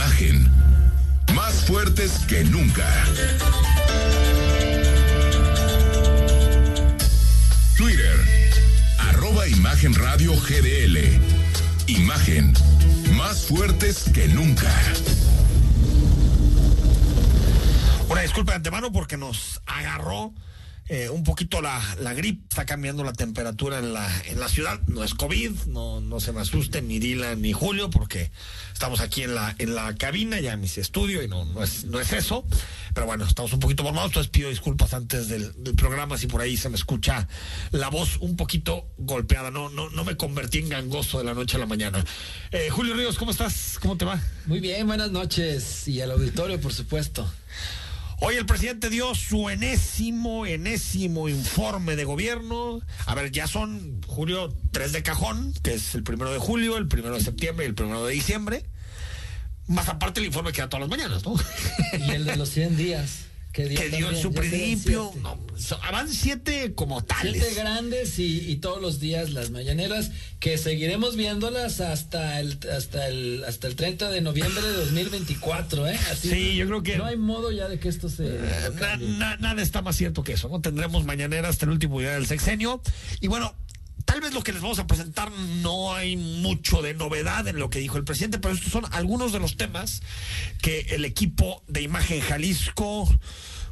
Imagen más fuertes que nunca. Twitter arroba Imagen Radio GDL Imagen más fuertes que nunca. Una disculpa de antemano porque nos agarró eh, un poquito la, la gripe, está cambiando la temperatura en la, en la ciudad, no es COVID, no, no se me asusten ni Dylan ni Julio porque estamos aquí en la, en la cabina, ya en mis estudios y no, no, es, no es eso, pero bueno, estamos un poquito formados, entonces pido disculpas antes del, del, programa si por ahí se me escucha la voz un poquito golpeada, no, no, no me convertí en gangoso de la noche a la mañana. Eh, Julio Ríos, ¿cómo estás? ¿Cómo te va? Muy bien, buenas noches y al auditorio, por supuesto. Hoy el presidente dio su enésimo, enésimo informe de gobierno. A ver, ya son, Julio, tres de cajón, que es el primero de julio, el primero de septiembre y el primero de diciembre. Más aparte el informe que da todas las mañanas, ¿no? Y el de los 100 días. Que dio, que dio su principio. No, van siete como tales. Siete grandes y, y, todos los días las mañaneras, que seguiremos viéndolas hasta el, hasta el, hasta el 30 de noviembre de 2024, ¿eh? Así sí, yo creo que. No hay modo ya de que esto se. Eh, na, na, nada está más cierto que eso, ¿no? Tendremos mañaneras hasta el último día del sexenio. Y bueno, Tal vez lo que les vamos a presentar no hay mucho de novedad en lo que dijo el presidente, pero estos son algunos de los temas que el equipo de Imagen Jalisco,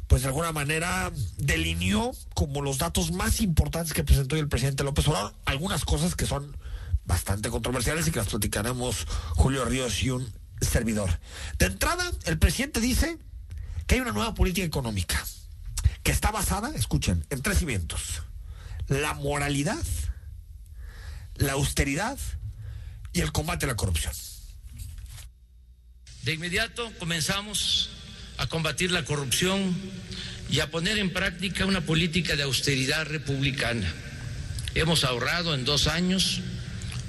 pues de alguna manera delineó como los datos más importantes que presentó el presidente López Obrador. Algunas cosas que son bastante controversiales y que las platicaremos Julio Ríos y un servidor. De entrada, el presidente dice que hay una nueva política económica que está basada, escuchen, en tres cimientos. La moralidad, la austeridad y el combate a la corrupción. De inmediato comenzamos a combatir la corrupción y a poner en práctica una política de austeridad republicana. Hemos ahorrado en dos años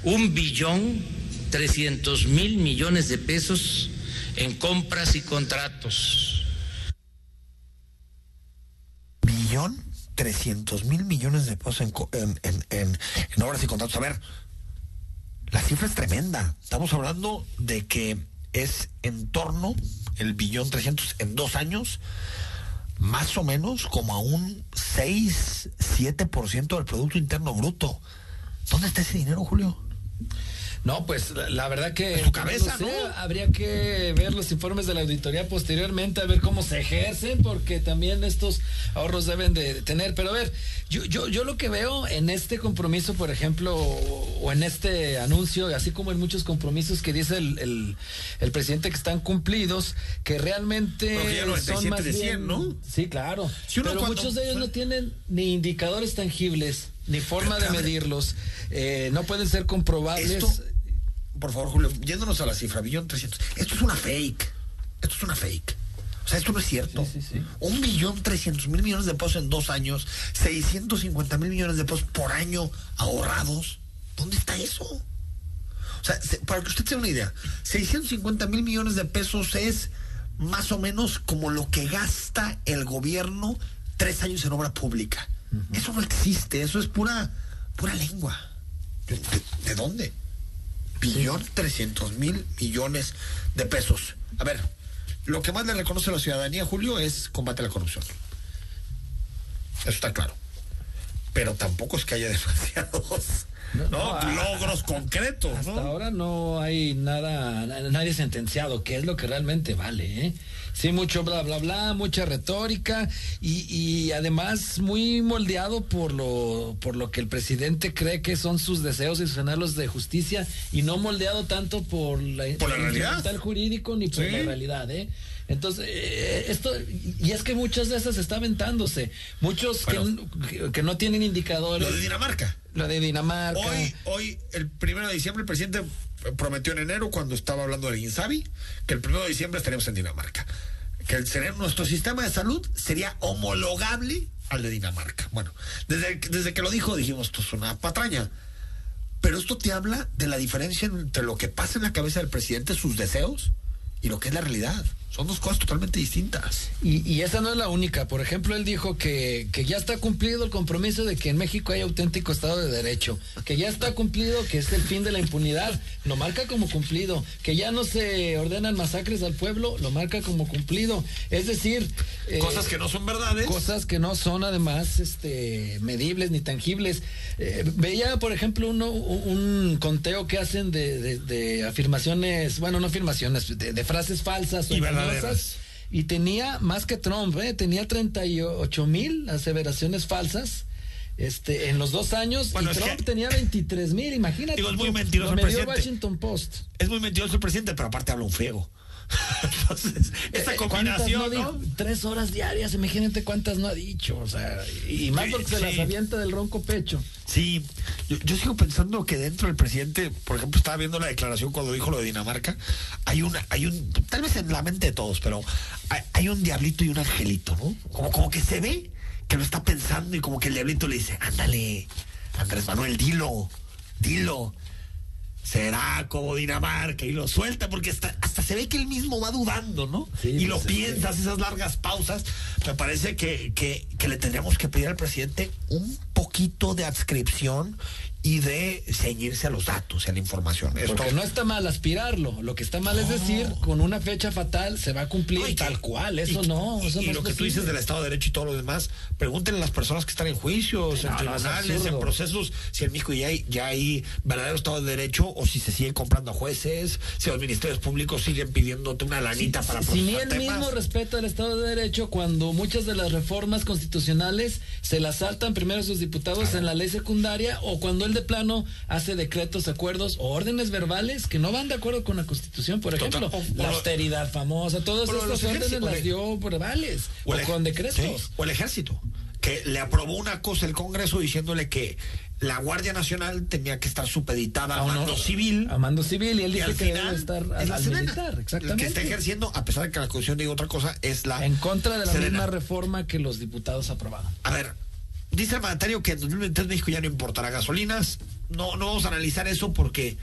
un billón trescientos mil millones de pesos en compras y contratos. ¿Billón? 300 mil millones de pesos en, en, en, obras y contratos. A ver, la cifra es tremenda. Estamos hablando de que es en torno el billón 300 en dos años, más o menos como a un 6, 7% del Producto Interno Bruto. ¿Dónde está ese dinero, Julio? No, pues la, la verdad que. En su cabeza, no, sé, ¿no? Habría que ver los informes de la auditoría posteriormente, a ver cómo se ejercen, porque también estos ahorros deben de tener. Pero a ver, yo, yo, yo lo que veo en este compromiso, por ejemplo, o, o en este anuncio, así como en muchos compromisos que dice el, el, el presidente que están cumplidos, que realmente son más de 100, bien, ¿no? Sí, claro. Si pero cuando- muchos de ellos no tienen ni indicadores tangibles, ni forma de Pero, medirlos, eh, no pueden ser comprobables. Esto, por favor, Julio, yéndonos a la cifra, billón 300. Esto es una fake. Esto es una fake. O sea, esto no es cierto. Sí, sí, sí. Un billón trescientos mil millones de pesos en dos años, 650 mil millones de pesos por año ahorrados. ¿Dónde está eso? O sea, se- para que usted tenga una idea, 650 mil millones de pesos es más o menos como lo que gasta el gobierno tres años en obra pública. Eso no existe, eso es pura, pura lengua. ¿De, de- de dónde? Billón trescientos mil millones de pesos. A ver, lo que más le reconoce a la ciudadanía, Julio, es combate a la corrupción. Eso está claro. Pero tampoco es que haya demasiados ¿no? Logros concretos. Hasta ahora no hay nada, nadie sentenciado, que es lo que realmente vale, ¿eh? Sí, mucho bla, bla, bla, mucha retórica y, y, además muy moldeado por lo, por lo que el presidente cree que son sus deseos y sus anhelos de justicia y no moldeado tanto por la, ¿Por la realidad jurídico ni por la realidad, ¿eh? Entonces, eh, esto, y es que muchas de esas está aventándose. Muchos que, que, no tienen indicadores. Lo de Dinamarca. Lo de Dinamarca. Hoy, hoy, el primero de diciembre, el presidente prometió en enero, cuando estaba hablando del INSABI, que el primero de diciembre estaríamos en Dinamarca. Que el, nuestro sistema de salud sería homologable al de Dinamarca. Bueno, desde, desde que lo dijo dijimos, esto es una patraña. Pero esto te habla de la diferencia entre lo que pasa en la cabeza del presidente, sus deseos, y lo que es la realidad. Son dos cosas totalmente distintas. Y, y, esa no es la única. Por ejemplo, él dijo que, que, ya está cumplido el compromiso de que en México hay auténtico Estado de Derecho. Que ya está cumplido que es el fin de la impunidad. Lo marca como cumplido. Que ya no se ordenan masacres al pueblo. Lo marca como cumplido. Es decir... Eh, cosas que no son verdades. Cosas que no son además este, medibles ni tangibles. Eh, veía, por ejemplo, uno, un conteo que hacen de, de, afirmaciones, bueno, no afirmaciones, de, frases falsas. O y y tenía más que Trump, ¿eh? tenía 38 mil aseveraciones falsas. Este, en los dos años, y Trump tenía 23 mil, imagínate. es muy mentiroso el presidente. Washington Post. Es muy mentiroso el presidente, pero aparte habla un friego. Entonces, esta eh, combinación, no, Tres horas diarias, imagínate cuántas no ha dicho, o sea, y más porque se las avienta del ronco pecho. Sí, yo, sigo pensando que dentro del presidente, por ejemplo, estaba viendo la declaración cuando dijo lo de Dinamarca, hay una, hay un, tal vez en la mente de todos, pero hay, un diablito y un angelito, ¿no? Como, como que se ve que lo está pensando y como que el diablito le dice, ándale, Andrés Manuel, dilo, dilo será como Dinamarca y lo suelta porque hasta, hasta se ve que él mismo va dudando, ¿no? y lo pues, piensas, esas largas pausas. Me parece que, que, que le tendríamos que pedir al presidente un poquito de adscripción y de ceñirse a los datos y a la información. Porque no está mal aspirarlo, lo que está mal es decir, con una fecha fatal se va a cumplir tal cual, eso no. y, lo que tú dices del Estado de Derecho y todo lo demás, pregúntenle a las personas que están en juicios, en tribunales, en procesos, si en México ya hay, ya hay verdadero Estado de Derecho o si se siguen comprando a jueces, si los ministerios públicos siguen pidiéndote una lanita para procesar Si ni el mismo respeto al Estado de Derecho cuando muchas de las reformas constitucionales se las saltan primero sus diputados en la ley secundaria o cuando de plano hace decretos, acuerdos o órdenes verbales que no van de acuerdo con la Constitución, por ejemplo. la austeridad famosa, todas estas órdenes las dio verbales o, con decretos. o el ejército, que le aprobó una cosa el Congreso diciéndole que la Guardia Nacional tenía que estar supeditada a, mando civil. A mando civil, y él dice que debe estar al, la militar, exactamente. El que está ejerciendo, a pesar de que la Constitución diga otra cosa, es la. En contra de la misma reforma que los diputados aprobaron. A ver, Dice el mandatario que en 2023 México ya no importará gasolinas. No, no vamos a analizar eso porque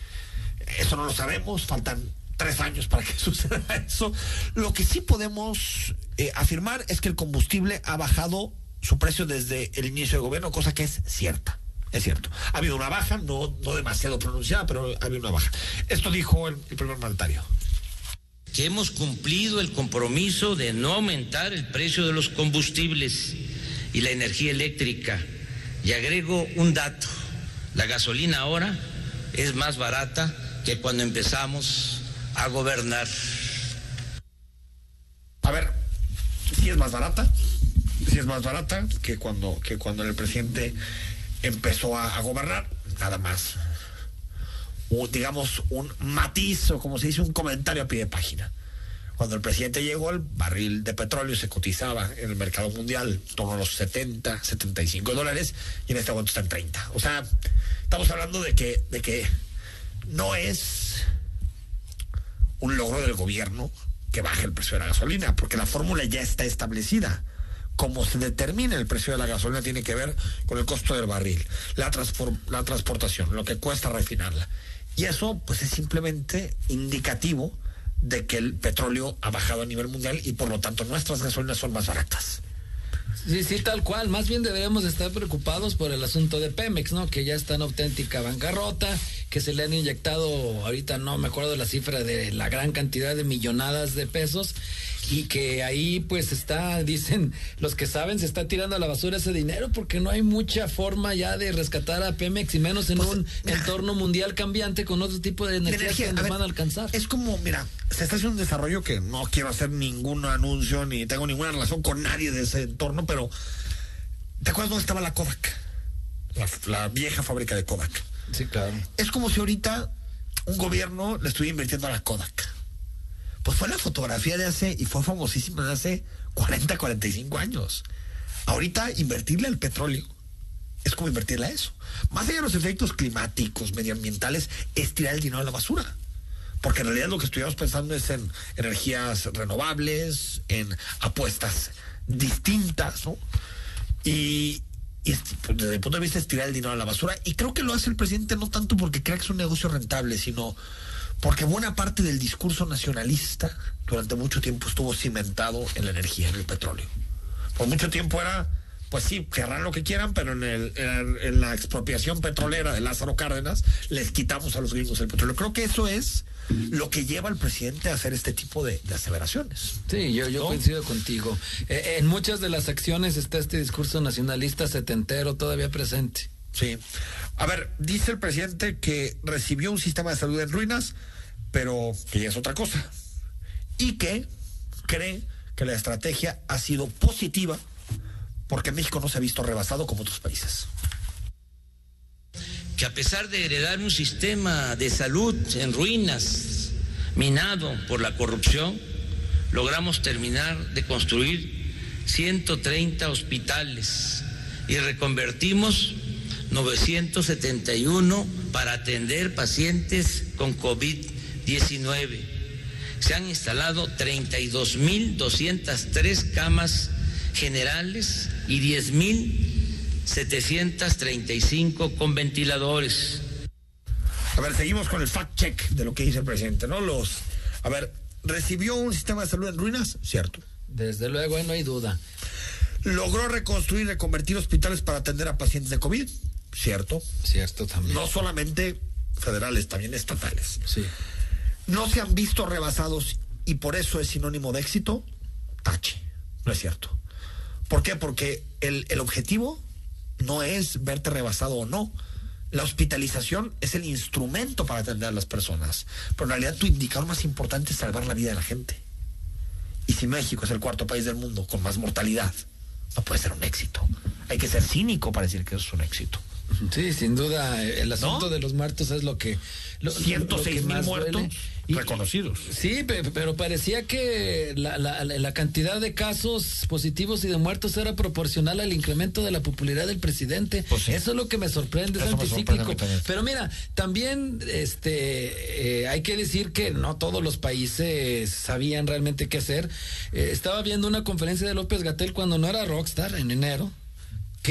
eso no lo sabemos. Faltan tres años para que suceda eso. Lo que sí podemos eh, afirmar es que el combustible ha bajado su precio desde el inicio del gobierno, cosa que es cierta. Es cierto. Ha habido una baja, no, no demasiado pronunciada, pero ha habido una baja. Esto dijo el, el primer mandatario que hemos cumplido el compromiso de no aumentar el precio de los combustibles y la energía eléctrica. Y agrego un dato, la gasolina ahora es más barata que cuando empezamos a gobernar. A ver, si es más barata, si es más barata que cuando, que cuando el presidente empezó a, gobernar, nada más. O, digamos, un matiz o como se dice, un comentario a pie de página. Cuando el presidente llegó, el barril de petróleo se cotizaba en el mercado mundial en torno a los 70, 75 dólares y en este momento está en 30. O sea, estamos hablando de que, de que no es un logro del gobierno que baje el precio de la gasolina, porque la fórmula ya está establecida. Cómo se determina el precio de la gasolina tiene que ver con el costo del barril, la, la transportación, lo que cuesta refinarla. Y eso, pues, es simplemente indicativo de que el petróleo ha bajado a nivel mundial y por lo tanto nuestras gasolinas son más baratas. Sí, sí, tal cual. Más bien deberíamos estar preocupados por el asunto de Pemex, ¿no? Que ya está en auténtica bancarrota que se le han inyectado, ahorita no me acuerdo la cifra de la gran cantidad de millonadas de pesos y que ahí pues está, dicen los que saben, se está tirando a la basura ese dinero porque no hay mucha forma ya de rescatar a Pemex y menos en pues, un entorno mundial cambiante con otro tipo de energía, que nos van a alcanzar. Es como, mira, se está haciendo un desarrollo que no quiero hacer ningún anuncio ni tengo ninguna relación con nadie de ese entorno, pero ¿te acuerdas dónde estaba la Kodak? La, vieja fábrica de Kodak. Sí, claro. Es como si ahorita un gobierno le estuviera invirtiendo a la Kodak pues fue la fotografía de hace, y fue famosísima de hace 40, 45 años. Ahorita invertirle al petróleo es como invertirle a eso. Más allá de los efectos climáticos, medioambientales, es tirar el dinero a la basura. Porque en realidad lo que estuvimos pensando es en energías renovables, en apuestas distintas, ¿no? Y, desde el punto de vista es tirar el dinero a la basura. Y creo que lo hace el presidente no tanto porque crea que es un negocio rentable, sino porque buena parte del discurso nacionalista durante mucho tiempo estuvo cimentado en la energía, en el petróleo. Por mucho tiempo era, pues sí, querrán lo que quieran, pero en, el, en, la expropiación petrolera de Lázaro Cárdenas les quitamos a los gringos el petróleo. Creo que eso es lo que lleva al presidente a hacer este tipo de, aseveraciones. Sí, yo, yo coincido contigo. Eh, en muchas de las acciones está este discurso nacionalista setentero todavía presente. Sí. A ver, dice el presidente que recibió un sistema de salud en ruinas, pero que ya es otra cosa. Y que cree que la estrategia ha sido positiva porque México no se ha visto rebasado como otros países. Que a pesar de heredar un sistema de salud en ruinas, minado por la corrupción, logramos terminar de construir 130 hospitales y reconvertimos 971 para atender pacientes con COVID-19. Se han instalado 32.203 camas generales y 10.735 con ventiladores. A ver, seguimos con el fact check de lo que dice el presidente, ¿no? Los, a ver, ¿recibió un sistema de salud en ruinas? Cierto. Desde luego, no hay duda. ¿Logró reconstruir y reconvertir hospitales para atender a pacientes de COVID? ¿cierto? Cierto también. No solamente federales, también estatales. Sí. No se han visto rebasados y por eso es sinónimo de éxito, tache. No es cierto. ¿Por qué? Porque el, el objetivo no es verte rebasado o no. La hospitalización es el instrumento para atender a las personas. Pero en realidad tu indicador más importante es salvar la vida de la gente. Y si México es el cuarto país del mundo con más mortalidad, no puede ser un éxito. Hay que ser cínico para decir que eso es un éxito. Sí, sin duda, el asunto de los muertos es lo que... Lo, 106 mil muertos reconocidos. Sí, pero parecía que la, cantidad de casos positivos y de muertos era proporcional al incremento de la popularidad del presidente. Pues Eso es lo que me sorprende, es anticíclico. Pero mira, también este eh, hay que decir que no todos los países sabían realmente qué hacer. Eh, estaba viendo una conferencia de López Gatel cuando no era rockstar en enero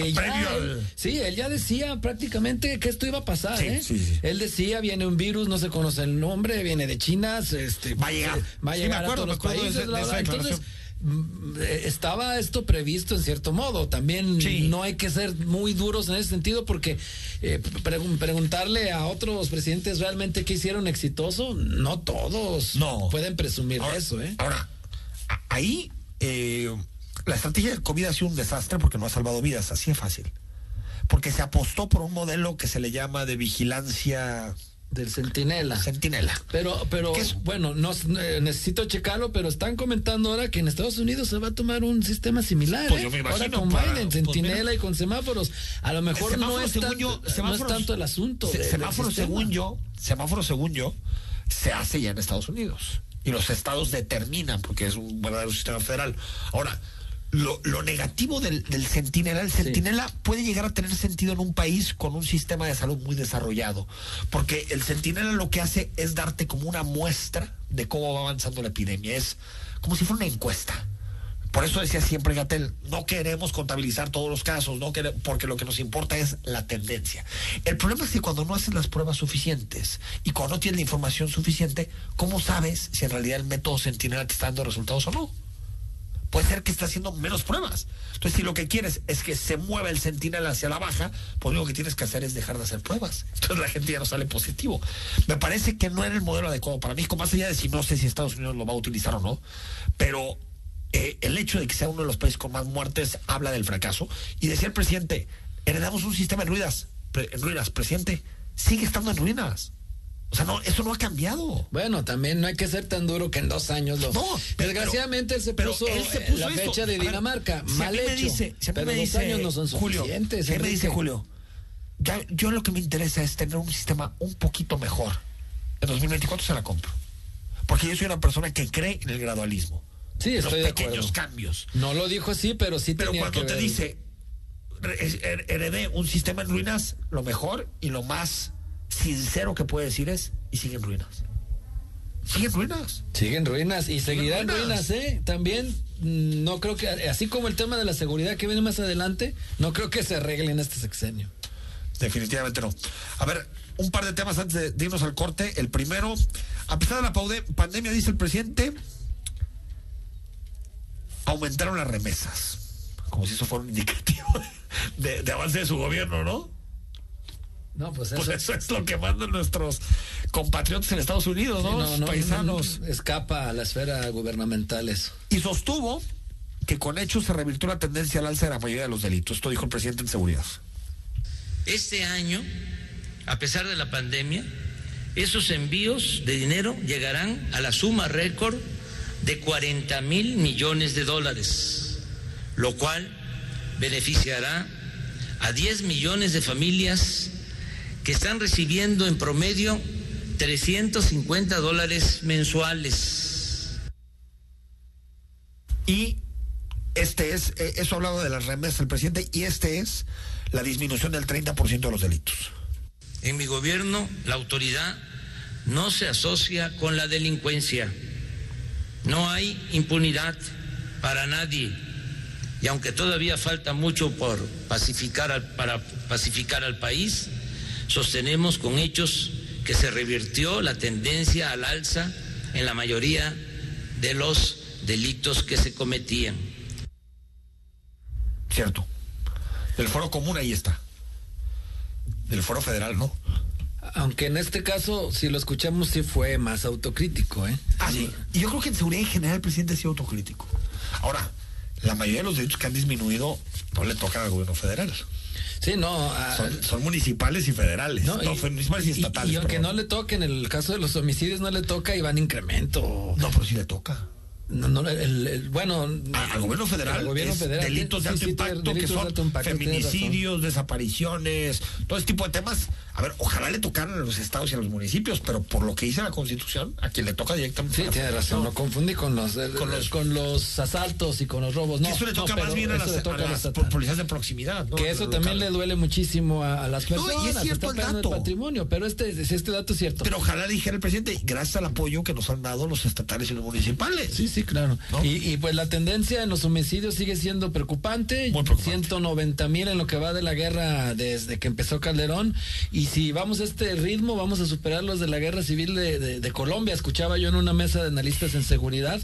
que ya, sí, él ya decía prácticamente que esto iba a pasar, ¿eh? Él decía, viene un virus, no se conoce el nombre, viene de China, este, va a llegar, va a llegar a todos los países. entonces, mm, estaba esto previsto en cierto modo. También no hay que ser muy duros en ese sentido porque eh, preguntarle a otros presidentes realmente qué hicieron exitoso, no todos no. pueden presumir eso. ¿eh? Ahora, ahí eh, la estrategia de COVID ha sido un desastre porque no ha salvado vidas, así es fácil. Porque se apostó por un modelo que se le llama de vigilancia del centinela. Centinela. Pero, pero bueno, no, eh, necesito checarlo, pero están comentando ahora que en Estados Unidos se va a tomar un sistema similar. Pues yo me ahora con Biden, centinela y con semáforos. A lo mejor no es, tanto, no es tanto el asunto. semáforo, según yo, semáforo, según yo, se hace ya en Estados Unidos. Y los estados determinan, porque es un verdadero sistema federal. Ahora, lo, lo, negativo del, del centinela, el centinela puede llegar a tener sentido en un país con un sistema de salud muy desarrollado, porque el centinela lo que hace es darte como una muestra de cómo va avanzando la epidemia, es como si fuera una encuesta. Por eso decía siempre Gatel, no queremos contabilizar todos los casos, no porque lo que nos importa es la tendencia. El problema es que cuando no haces las pruebas suficientes y cuando no tienes la información suficiente, ¿cómo sabes si en realidad el método centinela te está dando resultados o no? Puede ser que está haciendo menos pruebas. Entonces, si lo que quieres es que se mueva el sentinel hacia la baja, pues lo que tienes que hacer es dejar de hacer pruebas. Entonces la gente ya no sale positivo. Me parece que no era el modelo adecuado para México, más allá de si no sé si Estados Unidos lo va a utilizar o no, pero eh, el hecho de que sea uno de los países con más muertes habla del fracaso. Y decía el presidente, heredamos un sistema en ruinas, en ruinas, presidente, sigue estando en ruinas. O sea, no, eso no ha cambiado. Bueno, también no hay que ser tan duro que en dos años lo. No, pero- Desgraciadamente él se pero puso, él se eh, puso la fecha de ver, Dinamarca. si mal me hecho. dice, si pero me dos dice, años no son Julio, suficientes. ¿qué me dice. Julio? Ya, yo lo que me interesa es tener un sistema un poquito mejor. En 2024 se la compro. Porque yo soy una persona que cree en el gradualismo. Sí, los estoy de pequeños acuerdo. cambios. No lo dijo así, pero sí Pero tenía cuando que te ver. dice, heredé un sistema en ruinas, lo mejor y lo más sincero que puede decir es, y sigue en ruinas. Sigue en ruinas. Siguen ruinas y seguirán ruinas. ruinas, ¿eh? También mm, no creo que, así como el tema de la seguridad que viene más adelante, no creo que se arregle en este sexenio. Definitivamente no. A ver, un par de temas antes de, irnos al corte. El primero, a pesar de la pandemia, dice el presidente, aumentaron las remesas. Como si eso fuera un indicativo de, de avance de su gobierno, ¿no? No, pues eso. Pues eso es lo que mandan nuestros compatriotas en Estados Unidos, ¿no? Sí, Los paisanos. no, escapa a la esfera gubernamental eso. Y sostuvo que con hechos se revirtió la tendencia al alza de la mayoría de los delitos. Esto dijo el presidente en seguridad. Este año, a pesar de la pandemia, esos envíos de dinero llegarán a la suma récord de 40 mil millones de dólares, lo cual beneficiará a 10 millones de familias que están recibiendo en promedio 350 dólares mensuales. Y este es, eh, eso ha hablado de las remesas del presidente, y este es la disminución del 30% de los delitos. En mi gobierno, la autoridad no se asocia con la delincuencia. No hay impunidad para nadie. Y aunque todavía falta mucho por pacificar al- para pacificar al país, sostenemos con hechos que se revirtió la tendencia al alza en la mayoría de los delitos que se cometían. Cierto. Del foro común ahí está. Del foro federal, ¿no? Aunque en este caso, si lo escuchamos, sí fue más autocrítico, ¿eh? Ah, sí. Y yo creo que en seguridad en general el presidente ha sido autocrítico. Ahora, la mayoría de los delitos que han disminuido no le tocan al gobierno federal. Sí, no. ah, Son, son municipales y federales. no, No, y- municipales y, estatales. y aunque perdón. no le toque, en el caso de los homicidios no le toca y va en incremento. No, pero sí le toca. No, no, el- el- bueno, A- al gobierno federal, al gobierno federal, delitos de alto sí, impacto que son impacto, feminicidios, desapariciones, todo ese tipo de temas. A ver, ojalá le tocaran a los estados y a los municipios, pero por lo que dice la Constitución, a quien le toca directamente. Sí, tiene razón, lo confundí con los, eh, Con los- con los asaltos y con los robos. No, eso le no, toca pero más bien a las, a policías de proximidad. ¿no? Que eso también le duele muchísimo a, a las No, personas. y es cierto el dato. patrimonio, pero este, este dato es cierto. Pero ojalá dijera el presidente, gracias al apoyo que nos han dado los estatales y los municipales. Sí, sí, claro. ¿No? Y, y, pues la tendencia en los homicidios sigue siendo preocupante. Muy preocupante. 190 mil en lo que va de la guerra desde que empezó Calderón. Y si vamos a este ritmo, vamos a superar los de la guerra civil de, de- Colombia. Escuchaba yo en una mesa de analistas en seguridad,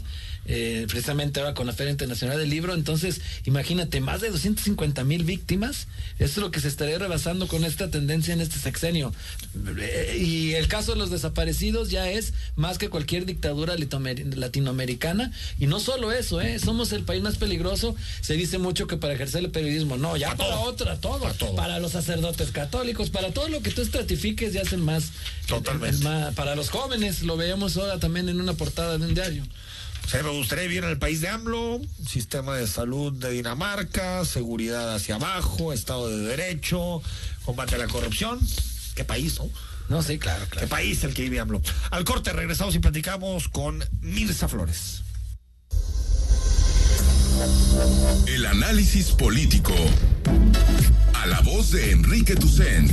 eh, precisamente ahora con la Feria Internacional del Libro. Entonces, imagínate, más de 250 mil víctimas. Eso es lo que se estaría rebasando con esta tendencia en este sexenio. Eh, y el caso de los desaparecidos ya es más que cualquier dictadura latinoamericana. Y no solo eso, ¿eh? somos el país más peligroso. Se dice mucho que para ejercer el periodismo, no, ya Para otra, todo. Para todo. Para los sacerdotes católicos, para todo lo que tú estratifiques ya hacen más. Totalmente. el más- para los jóvenes, lo veíamos ahora también en una portada de un diario. O sea, me gustaría vivir en el país de AMLO, sistema de salud de Dinamarca, seguridad hacia abajo, Estado de Derecho, combate a la corrupción. ¿Qué país, no? No, sí, claro, ¿Qué claro. país el que vive AMLO? Al corte regresamos y platicamos con Mirza Flores. El análisis político. A la voz de Enrique Tucent.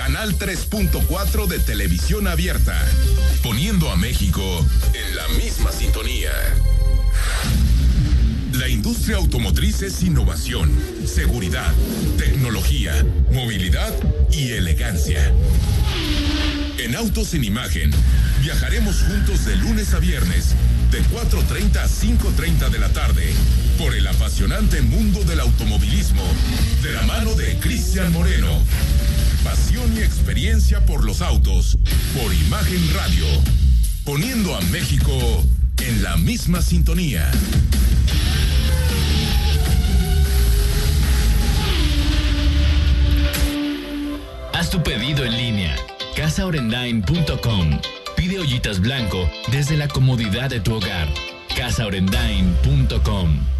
Canal 3.4 de televisión abierta, poniendo a México en la misma sintonía. La industria automotriz es innovación, seguridad, tecnología, movilidad y elegancia. En Autos en Imagen, viajaremos juntos de lunes a viernes, de 4.30 a 5.30 de la tarde, por el apasionante mundo del automovilismo, de la mano de Cristian Moreno. Experiencia por los autos, por Imagen Radio, poniendo a México en la misma sintonía. Haz tu pedido en línea. casaorendain.com. Pide ollitas blanco desde la comodidad de tu hogar. casaorendain.com.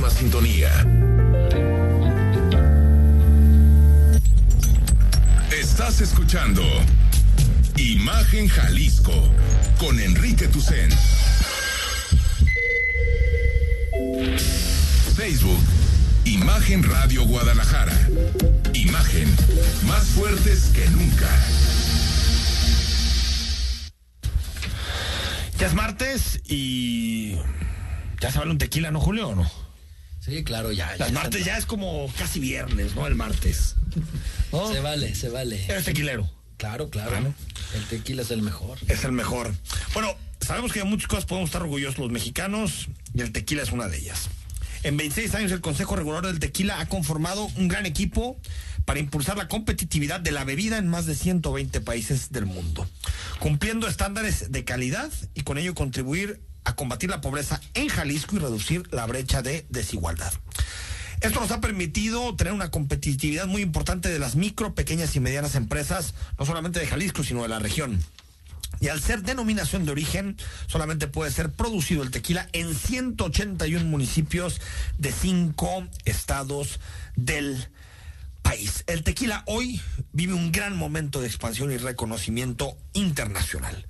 Misma sintonía. Estás escuchando Imagen Jalisco con Enrique Tucen. Facebook, Imagen Radio Guadalajara. Imagen, más fuertes que nunca. Ya es martes y ya se vale un tequila, ¿no, Julio? ¿O no? Sí, claro, ya. Ya martes ya es como casi viernes, ¿no? El martes. ¿No? Se vale, se vale. Eres tequilero. Claro, claro. El tequila es el mejor. Es el mejor. Bueno, sabemos que de muchas cosas podemos estar orgullosos los mexicanos y el tequila es una de ellas. En 26 años el Consejo Regulador del Tequila ha conformado un gran equipo para impulsar la competitividad de la bebida en más de 120 países del mundo, cumpliendo estándares de calidad y con ello contribuir a combatir la pobreza en Jalisco y reducir la brecha de desigualdad. Esto nos ha permitido tener una competitividad muy importante de las micro, pequeñas y medianas empresas, no solamente de Jalisco, sino de la región. Y al ser denominación de origen, solamente puede ser producido el tequila en 181 municipios de cinco estados del país. El tequila hoy vive un gran momento de expansión y reconocimiento internacional.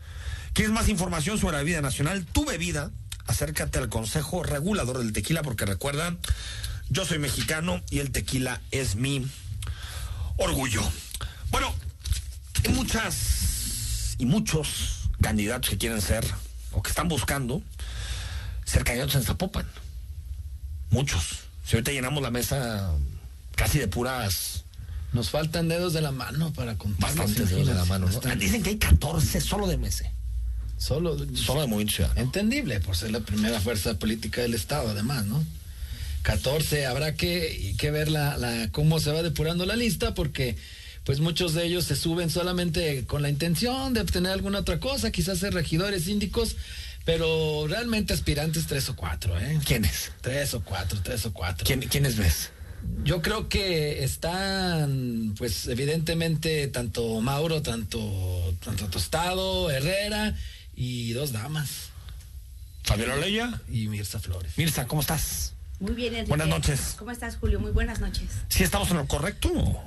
¿Quieres más información sobre la vida nacional? Tu bebida, acércate al Consejo Regulador del Tequila porque recuerda, yo soy mexicano y el tequila es mi orgullo. Bueno, hay muchas y muchos candidatos que quieren ser o que están buscando ser candidatos en Zapopan. Muchos. Si ahorita llenamos la mesa casi de puras Nos faltan dedos de la mano para contar. bastantes dedos de la mano. ¿no? Dicen que hay 14 solo de Mese. Solo, Solo de. Entendible, por ser la primera fuerza política del Estado, además, ¿no? 14, habrá que, que ver la, la, cómo se va depurando la lista, porque pues muchos de ellos se suben solamente con la intención de obtener alguna otra cosa, quizás ser regidores, síndicos, pero realmente aspirantes tres o cuatro, ¿eh? ¿Quiénes? Tres o cuatro, tres o cuatro. ¿Quién, ¿Quiénes ves? Yo creo que están, pues evidentemente, tanto Mauro, tanto, tanto Tostado, Herrera y dos damas. Fabiola Leya. Y Mirza Flores. Mirza, ¿cómo estás? Muy bien, Enrique. Buenas noches. ¿Cómo estás, Julio? Muy buenas noches. ¿Sí estamos en lo correcto o,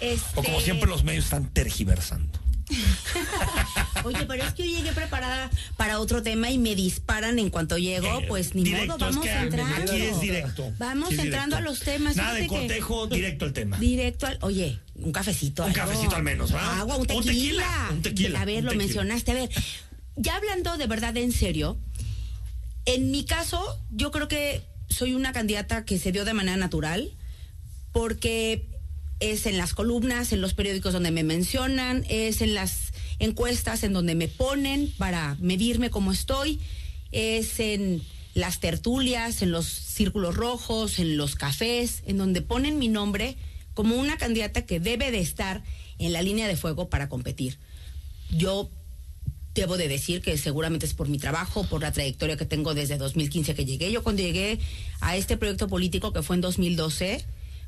Este... o como siempre los medios están tergiversando? Oye, pero es que yo llegué preparada para otro tema y me disparan en cuanto llego, Eh, pues ni directo, modo, vamos es que entrando. Aquí es directo. Vamos es entrando directo. a los temas. Nada de que- cortejo, directo al tema. Directo al. Oye, un cafecito. Un algo. cafecito al menos, ¿verdad? Agua, un Un tequila. tequila, un tequila, A ver, un lo tequila. mencionaste. A ver, ya hablando de verdad en serio, en mi caso, yo creo que soy una candidata que se dio de manera natural, porque es en las columnas, en los periódicos donde me mencionan, es en las encuestas en donde me ponen para medirme cómo estoy, es en las tertulias, en los círculos rojos, en los cafés, en donde ponen mi nombre como una candidata que debe de estar en la línea de fuego para competir. Yo debo de decir que seguramente es por mi trabajo, por la trayectoria que tengo desde 2015 que llegué. Yo cuando llegué a este proyecto político que fue en 2012,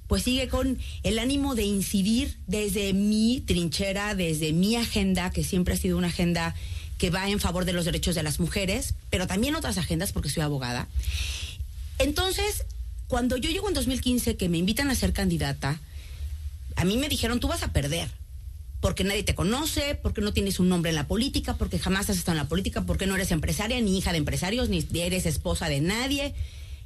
pues sigue con el ánimo de incidir desde mi trinchera, desde mi agenda, que siempre ha sido una agenda que va en favor de los derechos de las mujeres, pero también otras agendas porque soy abogada. Entonces, cuando yo llego en 2015 que me invitan a ser candidata, a mí me dijeron, tú vas a perder, porque nadie te conoce, porque no tienes un nombre en la política, porque jamás has estado en la política, porque no eres empresaria, ni hija de empresarios, ni eres esposa de nadie.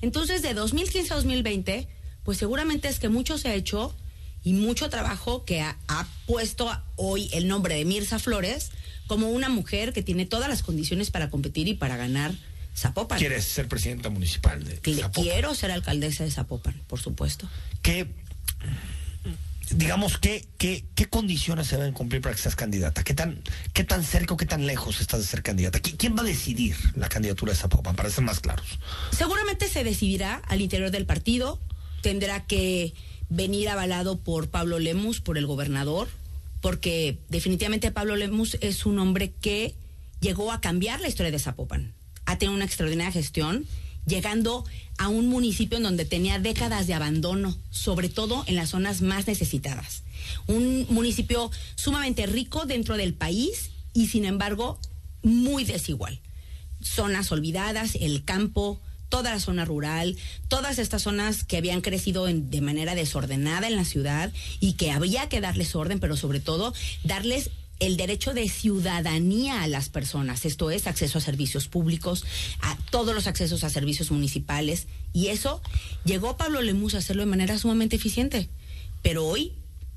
Entonces, de 2015 a 2020, pues seguramente es que mucho se ha hecho y mucho trabajo que ha, ha puesto hoy el nombre de Mirza Flores como una mujer que tiene todas las condiciones para competir y para ganar Zapopan. ¿Quieres ser presidenta municipal de Zapopan? Quiero ser alcaldesa de Zapopan, por supuesto. ¿Qué, digamos, qué, qué, qué condiciones se deben cumplir para que seas candidata? ¿Qué tan, ¿Qué tan cerca o qué tan lejos estás de ser candidata? ¿Qui- ¿Quién va a decidir la candidatura de Zapopan, para ser más claros? Seguramente se decidirá al interior del partido. Tendrá que venir avalado por Pablo Lemus, por el gobernador, porque definitivamente Pablo Lemus es un hombre que llegó a cambiar la historia de Zapopan. Ha tenido una extraordinaria gestión, llegando a un municipio en donde tenía décadas de abandono, sobre todo en las zonas más necesitadas. Un municipio sumamente rico dentro del país y sin embargo muy desigual zonas olvidadas, el campo, toda la zona rural, todas estas zonas que habían crecido de manera desordenada en la ciudad y que había que darles orden, pero sobre todo darles el derecho de ciudadanía a las personas, esto es acceso a servicios públicos, a todos los accesos a servicios municipales, y eso llegó Pablo Lemus a hacerlo de manera sumamente eficiente. Pero hoy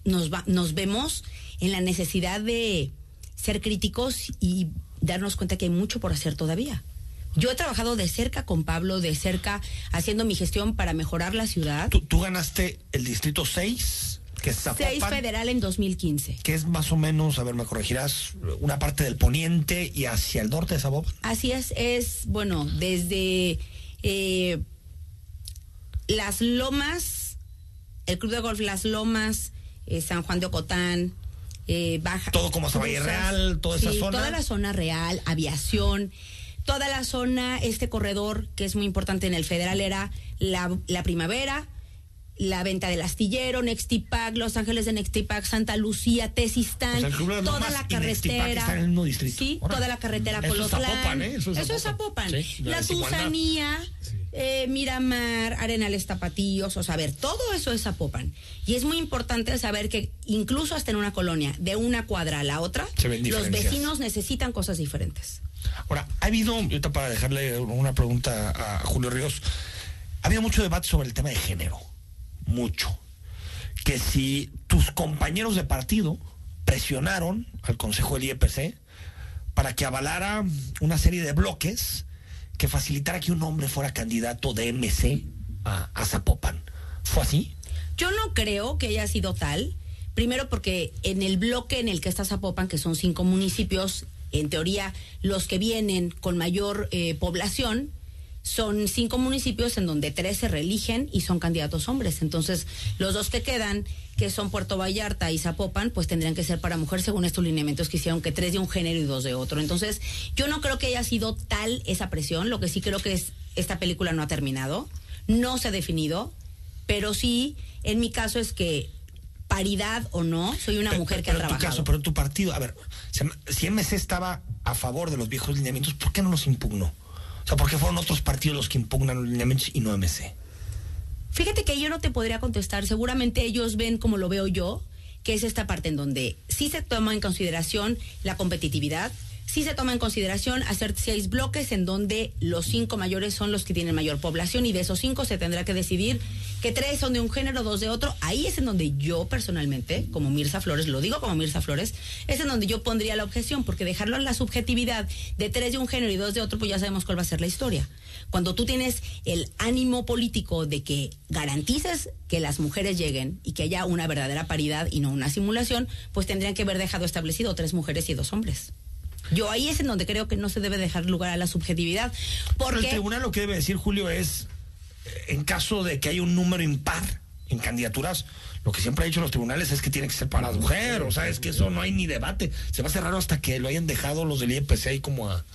nos, va- nos vemos en la necesidad de ser críticos y darnos cuenta que hay mucho por hacer todavía. Yo he trabajado de cerca con Pablo, de cerca haciendo mi gestión para mejorar la ciudad. Tú, tú ganaste el distrito 6, que es Zapopan. Seis federal en 2015. que es más o menos, a ver, me corregirás, una parte del poniente y hacia el norte de Zapopan. Así es, es, bueno, desde eh, Las Lomas, el Club de Golf Las Lomas, eh, San Juan de Ocotán, eh, Baja. Todo como hasta Valle Real, toda esa sí, zona. Toda la zona real, aviación, toda la zona, este corredor que es muy importante en el federal era la, la primavera. La venta del astillero, Nextipac, Los Ángeles de Nextipac, Santa Lucía, Tesistán, O sea, toda la carretera. Sí, toda la carretera Colotlán. ¿eh? Eso es Eso es Zapopan. Sí, la. Tusanía, eh, Miramar, Arenales Tapatíos, o sea, a ver, todo eso es Zapopan. Y es muy importante saber que incluso hasta en una colonia, de una cuadra a la otra, los vecinos necesitan cosas diferentes. Ahora, ha habido, ahorita para dejarle una pregunta a Julio Ríos, ha habido mucho debate sobre el tema de género. Mucho. Que si tus compañeros de partido presionaron al Consejo del IEPC para que avalara una serie de bloques que facilitara que un hombre fuera candidato de MC a, a Zapopan. ¿Fue así? Yo no creo que haya sido tal. Primero porque en el bloque en el que está Zapopan, que son cinco municipios, en teoría los que vienen con mayor eh, población, son cinco municipios en donde tres se reeligen y son candidatos hombres. Entonces, los dos que quedan, que son Puerto Vallarta y Zapopan, pues tendrían que ser para mujer según estos lineamientos que hicieron, que tres de un género y dos de otro. Entonces, yo no creo que haya sido tal esa presión. Lo que sí creo que es, esta película no ha terminado, no se ha definido, pero sí, en mi caso es que paridad o no, soy una Pero- mujer que pero ha en tu trabajado. caso, pero en tu partido, a ver, si- si MC estaba a favor de los viejos lineamientos, ¿por qué no los impugnó? O sea, ¿por qué fueron otros partidos los que impugnan los lineamientos y no MC? Fíjate que yo no te podría contestar. Seguramente ellos ven como lo veo yo, que es esta parte en donde sí se toma en consideración la competitividad, sí se toma en consideración hacer seis bloques en donde los cinco mayores son los que tienen mayor población y de esos cinco se tendrá que decidir que tres son de un género, dos de otro. Ahí es en donde yo personalmente, como Mirza Flores, lo digo como Mirza Flores, es en donde yo pondría la objeción, porque dejarlo a la subjetividad de tres de un género y dos de otro, pues ya sabemos cuál va a ser la historia. Cuando tú tienes el ánimo político de que garantices que las mujeres lleguen y que haya una verdadera paridad y no una simulación, pues tendrían que haber dejado establecido tres mujeres y dos hombres. Yo ahí es en donde creo que no se debe dejar lugar a la subjetividad. Porque Pero el tribunal lo que debe decir, Julio, es eh, en caso de que haya un número impar en candidaturas, lo que siempre ha dicho los tribunales es que tiene que ser para la mujer, o sea, es que eso no hay ni debate. Se va a hacer raro hasta que lo hayan dejado los del IEPC ahí como a...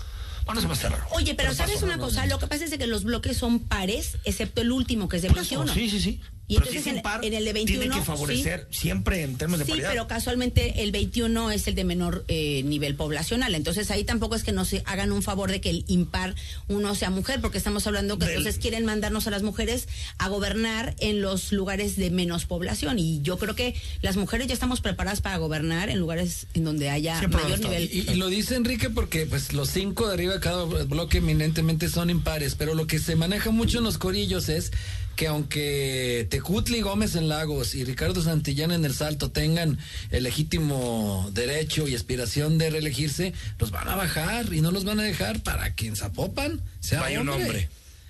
Bueno, se va a hacer raro. Oye, pero, ¿sabes pasó, una cosa? Lo que pasa es que los bloques son pares, excepto el último, que es eso, 21. sí, sí, sí. Y Pero entonces si es en, impar, en el de 21 tiene que favorecer siempre en términos de Sí, paridad. pero casualmente el 21 es el de menor eh, nivel poblacional. Entonces ahí tampoco es que nos hagan un favor de que el impar uno sea mujer, porque estamos hablando que Del- entonces quieren mandarnos a las mujeres a gobernar en los lugares de menos población. Y yo creo que las mujeres ya estamos preparadas para gobernar en lugares en donde haya Siempre mayor nivel. Y, y lo dice Enrique porque pues los cinco de arriba de cada bloque eminentemente son impares, pero lo que se maneja mucho en los corillos es que aunque Tecutli Gómez en Lagos y Ricardo Santillán en el Salto tengan el legítimo derecho y aspiración de reelegirse, los van a bajar y no los van a dejar para que en Zapopan sea Vaya un hombre.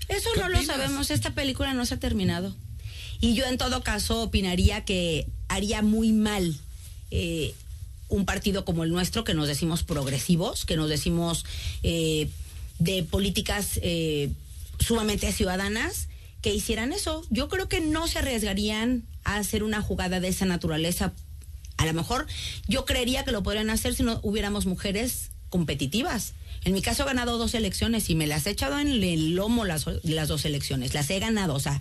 Eso ¿Qué no lo sabemos, esta película no se ha terminado. Y yo en todo caso opinaría que haría muy mal eh, un partido como el nuestro, que nos decimos progresivos, que nos decimos eh, de políticas eh, sumamente ciudadanas, que hicieran eso. Yo creo que no se arriesgarían a hacer una jugada de esa naturaleza. A lo mejor yo creería que lo podrían hacer si no hubiéramos mujeres competitivas. En mi caso he ganado dos elecciones y me las he echado en el lomo las, las dos elecciones. Las he ganado. O sea,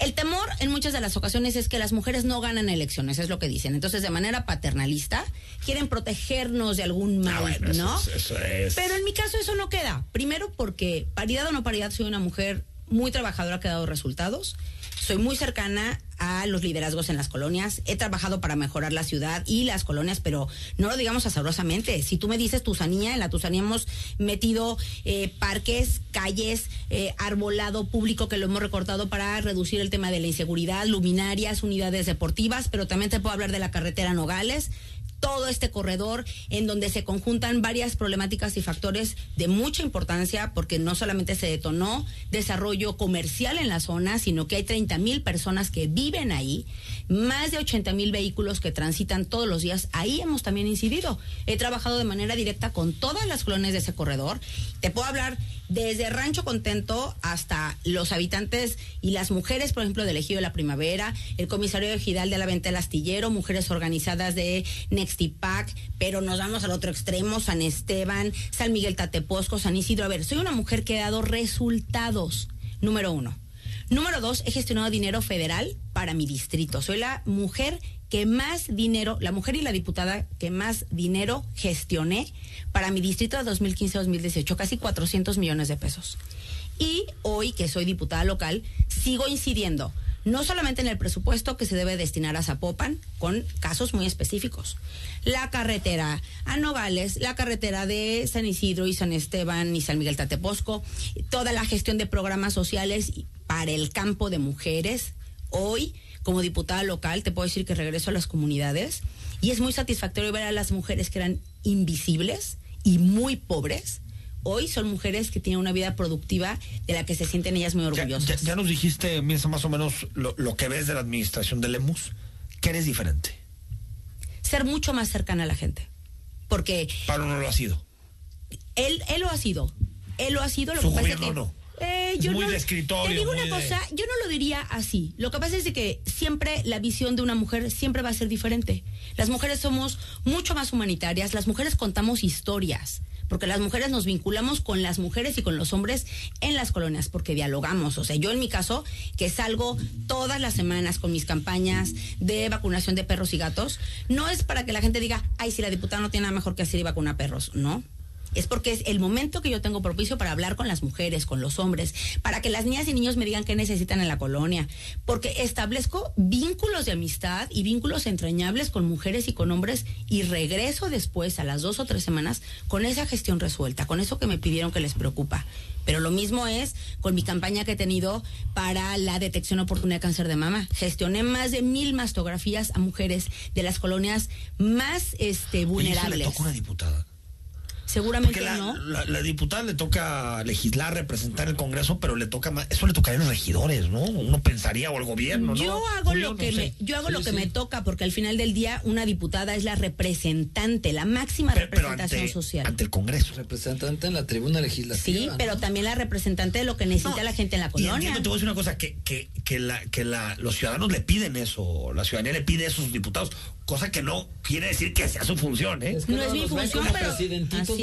el temor en muchas de las ocasiones es que las mujeres no ganan elecciones, es lo que dicen. Entonces, de manera paternalista, quieren protegernos de algún mal, Ah, bueno, eso ¿no? es- eso es. Pero en mi caso eso no queda. Primero porque paridad o no paridad soy una mujer muy trabajadora que ha dado resultados. Soy muy cercana a los liderazgos en las colonias. He trabajado para mejorar la ciudad y las colonias, pero no lo digamos asabrosamente. Si tú me dices Tusanía, en la Tusanía hemos metido eh, parques, calles, eh, arbolado público que lo hemos recortado para reducir el tema de la inseguridad, luminarias, unidades deportivas, pero también te puedo hablar de la carretera Nogales todo este corredor en donde se conjuntan varias problemáticas y factores de mucha importancia porque no solamente se detonó desarrollo comercial en la zona, sino que hay 30 mil personas que viven ahí, más de 80 mil vehículos que transitan todos los días. Ahí hemos también incidido. He trabajado de manera directa con todas las colonias de ese corredor. Te puedo hablar desde Rancho Contento hasta los habitantes y las mujeres, por ejemplo, del Ejido de la Primavera, el comisario ejidal de la Venta del Astillero, mujeres organizadas de Nextipac, pero nos vamos al otro extremo, San Esteban, San Miguel Tateposco, San Isidro. A ver, soy una mujer que ha dado resultados, número uno. Número dos, he gestionado dinero federal para mi distrito. Soy la mujer que más dinero, la mujer y la diputada que más dinero gestioné para mi distrito de 2015-2018, casi 400 millones de pesos. Y hoy, que soy diputada local, sigo incidiendo no solamente en el presupuesto que se debe destinar a Zapopan, con casos muy específicos. La carretera a Nogales, la carretera de San Isidro y San Esteban y San Miguel Tateposco, toda la gestión de programas sociales para el campo de mujeres. Hoy, como diputada local, te puedo decir que regreso a las comunidades y es muy satisfactorio ver a las mujeres que eran invisibles y muy pobres. Hoy son mujeres que tienen una vida productiva de la que se sienten ellas muy orgullosas. ya- ya nos dijiste, Mirza, más o menos lo, lo que ves de la administración de Lemus, que eres diferente. Ser mucho más cercana a la gente. Porque Pablo no lo ha sido. él, él lo ha sido. Él lo ha sido. Lo Su que gobierno que, no. Eh, yo muy no- de escritorio, Te digo una de- cosa, yo no lo diría así. Lo que pasa es de que siempre la visión de una mujer siempre va a ser diferente. Las mujeres somos mucho más humanitarias, las mujeres contamos historias, porque las mujeres nos vinculamos con las mujeres y con los hombres en las colonias, porque dialogamos. O sea, yo en mi caso, que salgo todas las semanas con mis campañas de vacunación de perros y gatos, no es para que la gente diga, ay, si la diputada no tiene nada mejor que hacer y vacuna perros, no. Es porque es el momento que yo tengo propicio para hablar con las mujeres, con los hombres, para que las niñas y niños me digan qué necesitan en la colonia, porque establezco vínculos de amistad y vínculos entrañables con mujeres y con hombres y regreso después a las dos o tres semanas con esa gestión resuelta, con eso que me pidieron que les preocupa. Pero lo mismo es con mi campaña que he tenido para la detección oportuna de cáncer de mama. Gestioné más de mil mastografías a mujeres de las colonias más este, vulnerables. Oye, eso le toca una diputada. Seguramente la, no. la, la diputada le toca legislar, representar el Congreso, pero le toca más, eso le tocaría a los regidores, ¿no? Uno pensaría o al gobierno, ¿no? Yo hago Julio, lo no que sé. me, yo hago Sí, lo que sí. me toca porque al final del día una diputada es la representante, la máxima Pero- pero representación ante, social. ante el Congreso. Representante en la tribuna legislativa. sí, ¿no? pero también la representante de lo que necesita No, la gente en la Y colonia. entiendo, te voy a decir una cosa, que, que, que, la, que la, los ciudadanos le piden eso, la ciudadanía le pide eso a sus diputados, cosa que no quiere decir que sea su función, ¿eh? Es que No es mi función, pero así.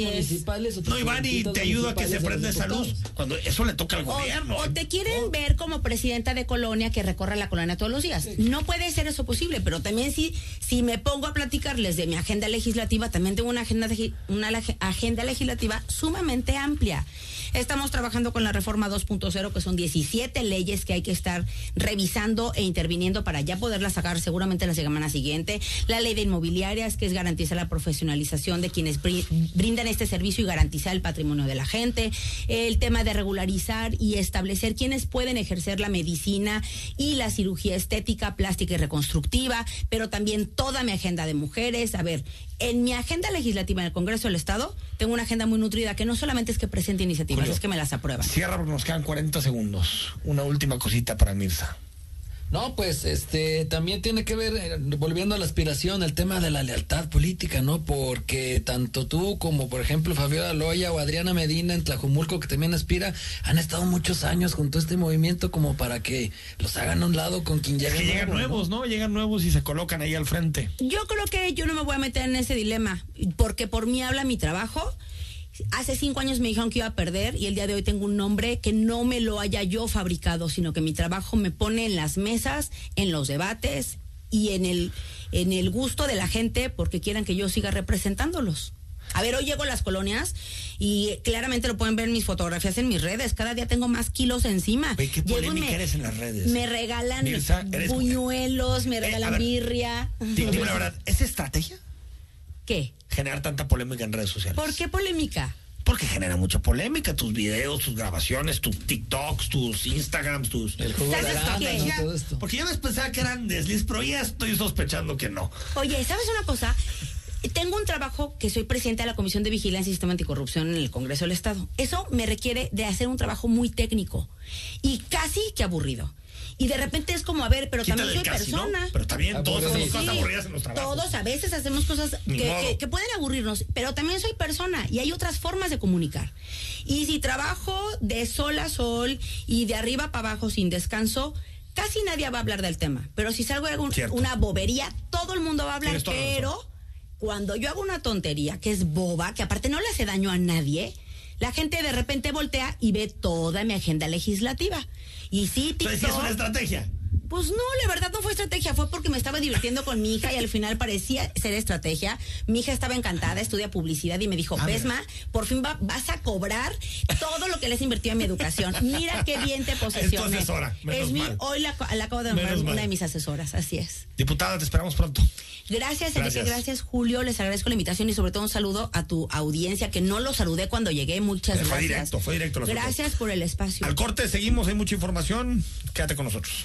Municipales o No, Iván, y te ayudo a que se prenda esa luz, cuando eso le toca al gobierno. O, o te quieren ver como presidenta de colonia que recorre la colonia todos los días. No puede ser eso posible, pero también si, si me pongo a platicarles de mi agenda legislativa, también tengo una agenda, una agenda legislativa sumamente amplia. Estamos trabajando con la reforma 2.0, que son 17 leyes que hay que estar revisando e interviniendo para ya poderlas sacar seguramente la semana siguiente. La ley de inmobiliarias, que es garantizar la profesionalización de quienes bri- brindan este servicio y garantizar el patrimonio de la gente. El tema de regularizar y establecer quiénes pueden ejercer la medicina y la cirugía estética, plástica y reconstructiva, pero también toda mi agenda de mujeres. A ver, en mi agenda legislativa en el Congreso del Estado, tengo una agenda muy nutrida que no solamente es que presente iniciativas, Julio. es que me las aprueban. Cierra porque nos quedan 40 segundos. Una última cosita para Mirza. No, pues este también tiene que ver, eh, volviendo a la aspiración, el tema de la lealtad política, ¿no? Porque tanto tú como, por ejemplo, Fabiola Loya o Adriana Medina en Tlajumulco, que también aspira, han estado muchos años junto a este movimiento como para que los hagan a un lado con quien Es llegue que llegan nuevo, ¿no? nuevos, ¿no? Llegan nuevos y se colocan ahí al frente. Yo creo que yo no me voy a meter en ese dilema, porque por mí habla mi trabajo. Hace cinco años me dijeron que iba a perder y el día de hoy tengo un nombre que no me lo haya yo fabricado, sino que mi trabajo me pone en las mesas, en los debates y en el, en el gusto de la gente porque quieran que yo siga representándolos. A ver, hoy llego a las colonias y claramente lo pueden ver en mis fotografías en mis redes. Cada día tengo más kilos encima. Oye, qué Llego y polémica me- eres en las redes. Me regalan Mirza, buñuelos, me Eh, regalan ver, birria. Di- Dime la verdad, ¿es estrategia ¿Qué? Generar tanta polémica en redes sociales? ¿Por qué polémica? Porque genera mucha polémica, tus videos, tus grabaciones, tus TikToks, tus Instagrams, tus... El. ¿no? todo esto. Porque yo les pensaba que eran desliz, pero ya estoy sospechando que no. Oye, ¿sabes una cosa? Tengo un trabajo que soy presidenta de la Comisión de Vigilancia y Sistema Anticorrupción en el Congreso del Estado. Eso me requiere de hacer un trabajo muy técnico y casi que aburrido. Y de repente es como, a ver, pero Quítale también soy persona. Pero también todos hacemos Aburrido. cosas Sí, aburridas en los trabajos. Todos a veces hacemos cosas que, pueden aburrirnos, pero también soy persona y hay otras formas de comunicar. Y si trabajo de sol a sol y de arriba para abajo sin descanso, casi nadie va a hablar del tema. Pero si salgo de algún- una bobería, todo el mundo va a hablar, pero cuando yo hago una tontería que es boba, que aparte no le hace daño a nadie, la gente de repente voltea y ve toda mi agenda legislativa. Y sí, Entonces, sí es TikTok- una estrategia. Pues no, la verdad no fue estrategia, fue porque me estaba divirtiendo con mi hija y al final parecía ser estrategia. Mi hija estaba encantada, estudia publicidad y me dijo. Pesma, por fin va- vas a cobrar todo lo que le has invertido en mi educación. Mira qué bien te posesiones. asesora, menos es mi, hoy la, la acabo de nombrar Menos mal. una de mis asesoras, así es. Diputada, te esperamos pronto. Gracias, Enrique, Gracias. gracias, Julio. Les agradezco la invitación y sobre todo un saludo a tu audiencia, que no lo saludé cuando llegué. Muchas Eh, fue gracias. directo, fue directo. Gracias por el espacio. Al corte seguimos, hay mucha información. Quédate con nosotros.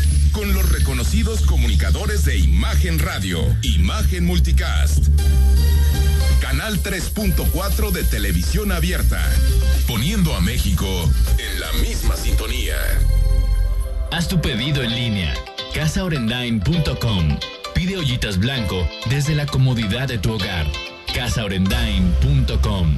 Con los reconocidos comunicadores de Imagen Radio, Imagen Multicast. Canal 3.4 de televisión abierta, poniendo a México en la misma sintonía. Haz tu pedido en línea, casaorendain.com. Pide ollitas blanco desde la comodidad de tu hogar. casaorendain.com.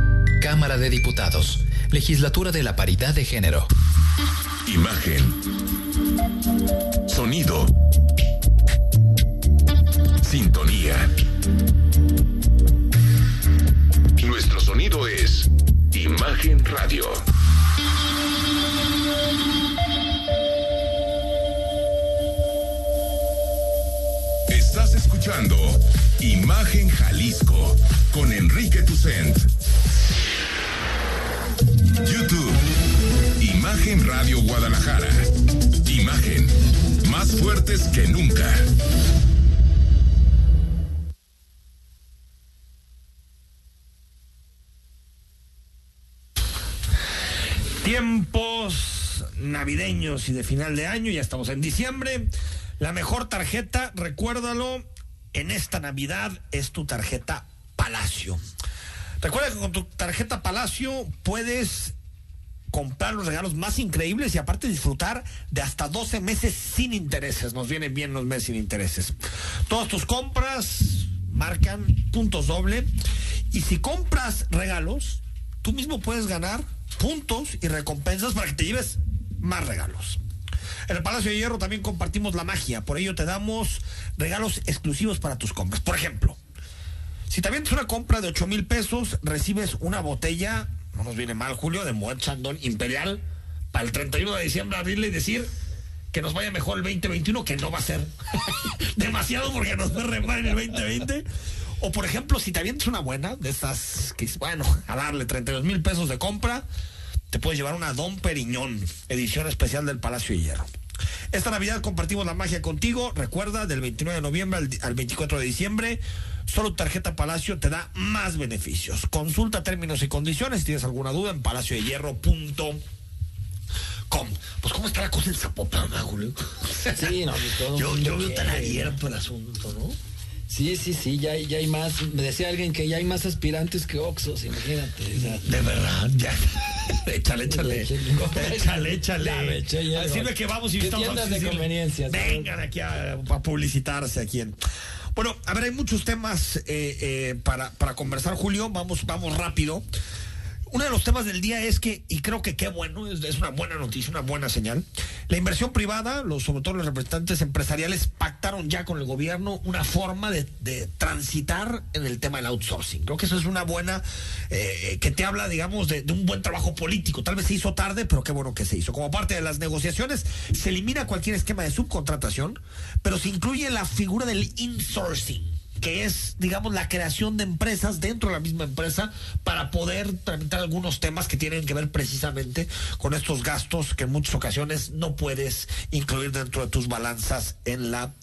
Cámara de Diputados. Legislatura de la Paridad de Género. Imagen. Sonido. Sintonía. Nuestro sonido es Imagen Radio. Estás escuchando Imagen Jalisco con Enrique Tucent. YouTube. Imagen Radio Guadalajara. Imagen. Más fuertes que nunca. Tiempos navideños y de final de año, ya estamos en diciembre. La mejor tarjeta, recuérdalo, en esta Navidad es tu tarjeta Palacio. Recuerda que con tu tarjeta Palacio puedes comprar los regalos más increíbles y aparte disfrutar de hasta 12 meses sin intereses. Nos vienen bien los meses sin intereses. Todas tus compras marcan puntos doble y si compras regalos, tú mismo puedes ganar puntos y recompensas para que te lleves más regalos. En el Palacio de Hierro también compartimos la magia, por ello te damos regalos exclusivos para tus compras. Por ejemplo, si te avientas una compra de 8 mil pesos, recibes una botella, no nos viene mal, Julio, de Moet Chandon Imperial para el 31 de diciembre abrirle y decir que nos vaya mejor el 2021, que no va a ser demasiado porque nos fue re mal en el 2020. O por ejemplo, si te avientas una buena de estas, que bueno, a darle 32 mil pesos de compra, te puedes llevar una Don Periñón, edición especial del Palacio de Hierro. Esta Navidad compartimos la magia contigo. Recuerda, del 29 de noviembre al, al 24 de diciembre, solo tarjeta Palacio te da más beneficios. Consulta términos y condiciones. Si tienes alguna duda, en palaciodehierro.com. Pues, ¿cómo está la cosa en Zapopan, Julio? Sí, no, todo yo, veo tan abierto el asunto, ¿no? Sí, sí, sí, ya, hay- ya hay más. Me decía alguien que ya hay más aspirantes que Oxos, imagínate. De verdad, ya. échale, échale. Échale, échale. Ya me eché hielo. A decirle que vamos y ¿Qué estamos tiendas de conveniencia? Vengan aquí a, a publicitarse aquí en. Bueno, a ver, hay muchos temas eh, eh, para, para conversar, Julio. Vamos, vamos rápido. Uno de los temas del día es que, y creo que qué bueno, es, una buena noticia, una buena señal. La inversión privada, los, sobre todo los representantes empresariales, pactaron ya con el gobierno una forma de, de transitar en el tema del outsourcing. Creo que eso es una buena, eh, que te habla, digamos, de, de un buen trabajo político. Tal vez se hizo tarde, pero qué bueno que se hizo. Como parte de las negociaciones, se elimina cualquier esquema de subcontratación, pero se incluye la figura del insourcing que es, digamos, la creación de empresas dentro de la misma empresa para poder tramitar algunos temas que tienen que ver precisamente con estos gastos que en muchas ocasiones no puedes incluir dentro de tus balanzas en la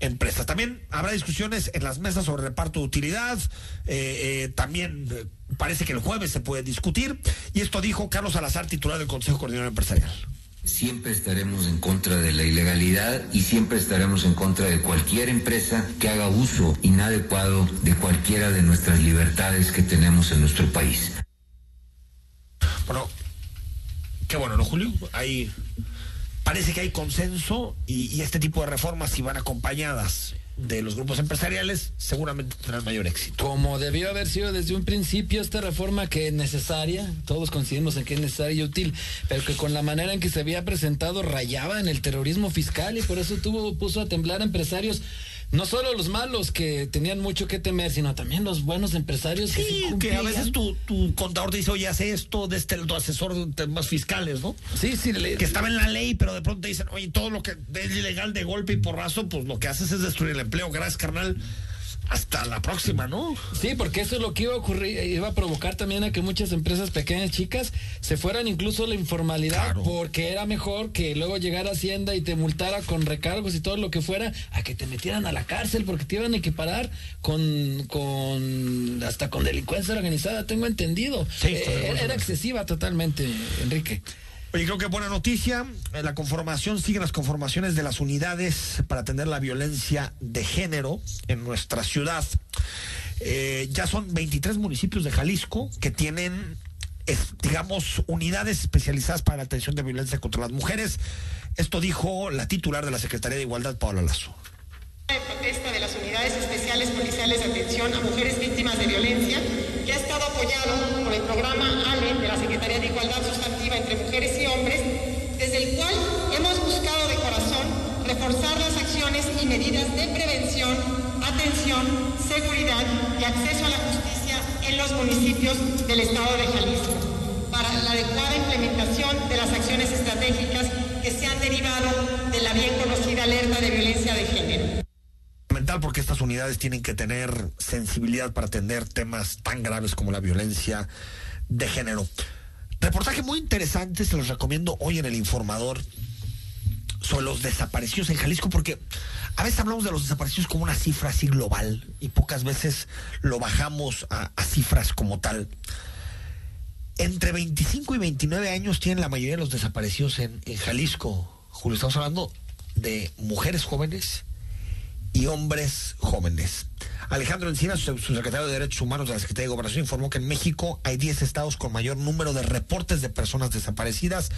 empresa. También habrá discusiones en las mesas sobre reparto de utilidad, eh, eh, también eh, parece que el jueves se puede discutir, y esto dijo Carlos Salazar, titular del Consejo Coordinador Empresarial. Siempre estaremos en contra de la ilegalidad y siempre estaremos en contra de cualquier empresa que haga uso inadecuado de cualquiera de nuestras libertades que tenemos en nuestro país. Bueno, qué bueno, ¿no, Julio? Hay, parece que hay consenso y, y este tipo de reformas, si van acompañadas de los grupos empresariales, seguramente tendrán mayor éxito. Como debió haber sido desde un principio esta reforma que es necesaria, todos coincidimos en que es necesaria y útil, pero que con la manera en que se había presentado rayaba en el terrorismo fiscal y por eso tuvo puso a temblar a empresarios no solo los malos que tenían mucho que temer, sino también los buenos empresarios que, Sí, que a veces tu, tu contador te dice, oye, hace esto de este tu asesor de temas fiscales, ¿no? Sí, sí, le- Que estaba en la ley, pero de pronto te dicen, oye, todo lo que es ilegal de golpe y porrazo, pues lo que haces es destruir el empleo. Gracias, carnal. Hasta la próxima, ¿no? Sí, porque eso es lo que iba a ocurrir, iba a provocar también a que muchas empresas pequeñas, chicas, se fueran incluso a la informalidad, Claro. porque era mejor que luego llegara Hacienda y te multara con recargos y todo lo que fuera, a que te metieran a la cárcel, porque te iban a equiparar con, con hasta con delincuencia organizada, tengo entendido. Sí, Eh, era excesiva totalmente, Enrique. Oye, creo que buena noticia. eh, La conformación, siguen las conformaciones de las unidades para atender la violencia de género en nuestra ciudad. Eh, ya son 23 municipios de Jalisco que tienen, digamos, unidades especializadas para la atención de violencia contra las mujeres. Esto dijo la titular de la Secretaría de Igualdad, Paola Lazo. de protesta de las unidades especiales policiales de atención a mujeres víctimas de violencia, que ha estado apoyado por el programa ALE de la Secretaría de Igualdad Sustantiva entre Mujeres y Hombres, desde el cual hemos buscado de corazón reforzar las acciones y medidas de prevención, atención, seguridad y acceso a la justicia en los municipios del estado de Jalisco, para la adecuada implementación de las acciones estratégicas que se han derivado de la bien conocida alerta de violencia de género. Porque estas unidades tienen que tener sensibilidad para atender temas tan graves como la violencia de género. Reportaje muy interesante, se los recomiendo hoy en el informador sobre los desaparecidos en Jalisco, porque a veces hablamos de los desaparecidos como una cifra así global y pocas veces lo bajamos a, a cifras como tal. Entre 25 y 29 años tienen la mayoría de los desaparecidos en, en Jalisco. Julio, estamos hablando de mujeres jóvenes y hombres jóvenes. Alejandro Encina, su secretario de Derechos Humanos de la Secretaría de Gobernación, informó que en México hay 10 estados con mayor número de reportes de personas desaparecidas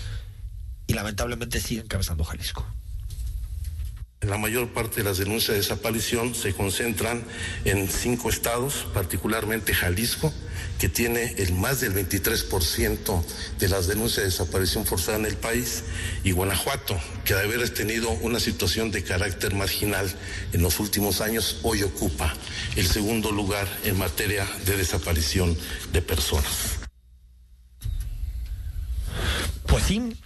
y lamentablemente sigue encabezando Jalisco. La mayor parte de las denuncias de desaparición se concentran en cinco estados, particularmente Jalisco, que tiene el más del 23% de las denuncias de desaparición forzada en el país, y Guanajuato, que de haber tenido una situación de carácter marginal en los últimos años, hoy ocupa el segundo lugar en materia de desaparición de personas. Pues sí,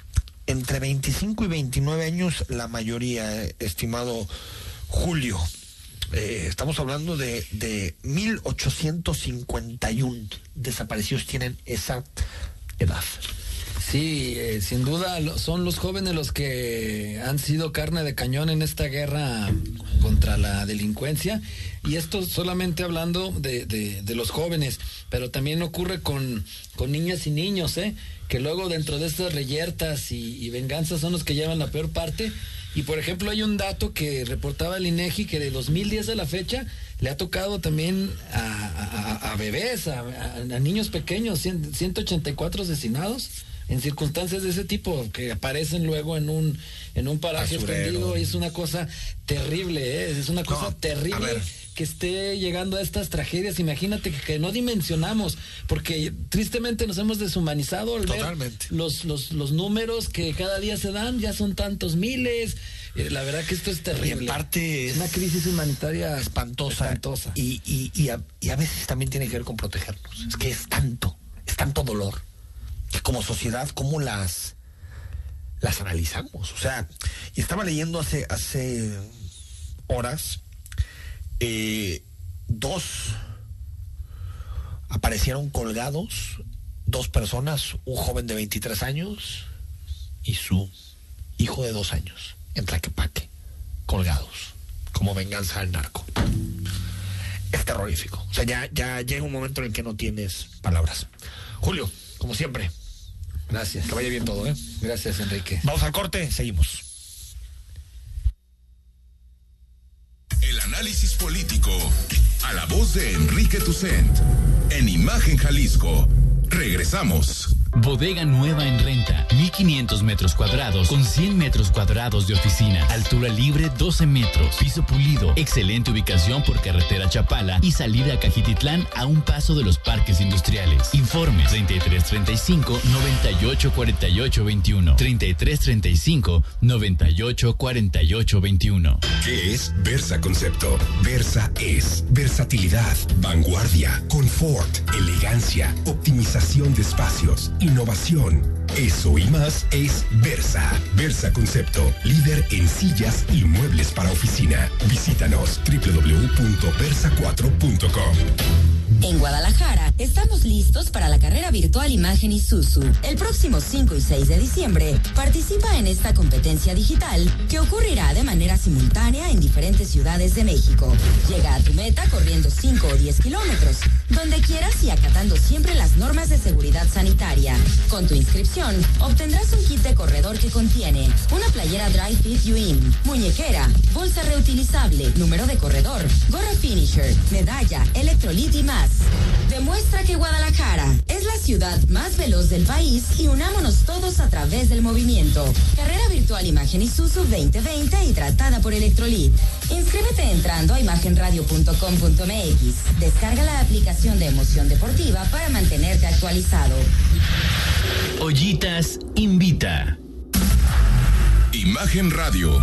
entre 25 y 29 años la mayoría, eh, estimado Julio. Eh, estamos hablando de, de 1851 desaparecidos tienen esa edad. Sí, eh, sin duda son los jóvenes los que han sido carne de cañón en esta guerra contra la delincuencia. Y esto solamente hablando de, de- de los jóvenes, pero también ocurre con, con niñas y niños, ¿eh? Que luego dentro de estas reyertas y, venganzas son los que llevan la peor parte. Y por ejemplo hay un dato que reportaba el INEGI que de 2010 a la fecha le ha tocado también a, a- bebés, a, niños pequeños, cien- 184 asesinados en circunstancias de ese tipo que aparecen luego en un en un paraje escondido y es una cosa terrible, ¿eh? es una cosa No, terrible que esté llegando a estas tragedias. Imagínate que, que no dimensionamos, porque tristemente nos hemos deshumanizado al ver Totalmente. los, los, los números que cada día se dan, ya son tantos miles. Eh, La verdad que esto es terrible. Y en parte es es una crisis humanitaria espantosa. espantosa. Y, y, y, a, y a veces también tiene que ver con protegernos. Es que es tanto, es tanto dolor, que como sociedad, ¿cómo las, las analizamos? O sea, y estaba leyendo hace, hace horas, eh, dos aparecieron colgados, dos personas, un joven de 23 años y su hijo de dos años, en Tlaquepaque, colgados, como venganza al narco. Es terrorífico. O sea, ya, ya llega un momento en el que no tienes palabras. Julio, como siempre, Gracias. que vaya bien todo, ¿eh? Gracias, Enrique. Vamos al corte, seguimos. El análisis político. A la voz de Enrique Tucent. En Imagen Jalisco. Regresamos. Bodega nueva en renta, 1500 metros cuadrados con 100 metros cuadrados de oficina. Altura libre 12 metros. Piso pulido. Excelente ubicación por carretera Chapala y salida a Cajititlán a un paso de los parques industriales. Informes 3335 98 48 21. 3335 98 48 21. ¿Qué es Versa Concepto? Versa es versatilidad, vanguardia, confort, elegancia, optimización de espacios, innovación. Eso y más es Versa. Versa Concepto, líder en sillas y muebles para oficina. Visítanos www.versa4.com. En Guadalajara estamos listos para la carrera virtual Imagen Isuzu. El próximo 5 y 6 de diciembre participa en esta competencia digital que ocurrirá de manera simultánea en diferentes ciudades de México. Llega a tu meta corriendo 5 o 10 kilómetros, donde quieras y acatando siempre las normas de seguridad sanitaria. Con tu inscripción obtendrás un kit de corredor que contiene una playera Dry Fit You In, muñequera, bolsa reutilizable, número de corredor, gorra finisher, medalla, electrolit y más. Demuestra que Guadalajara es la ciudad más veloz del país y unámonos todos a través del movimiento. Carrera virtual Imagen Isuzu 2020 y tratada por Electrolit. Inscríbete entrando a imagenradio.com.mx. Descarga la aplicación de Emoción Deportiva para mantenerte actualizado. Ollitas invita. Imagen Radio,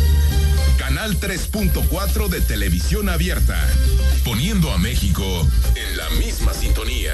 Canal 3.4 de televisión abierta, poniendo a México en la misma sintonía.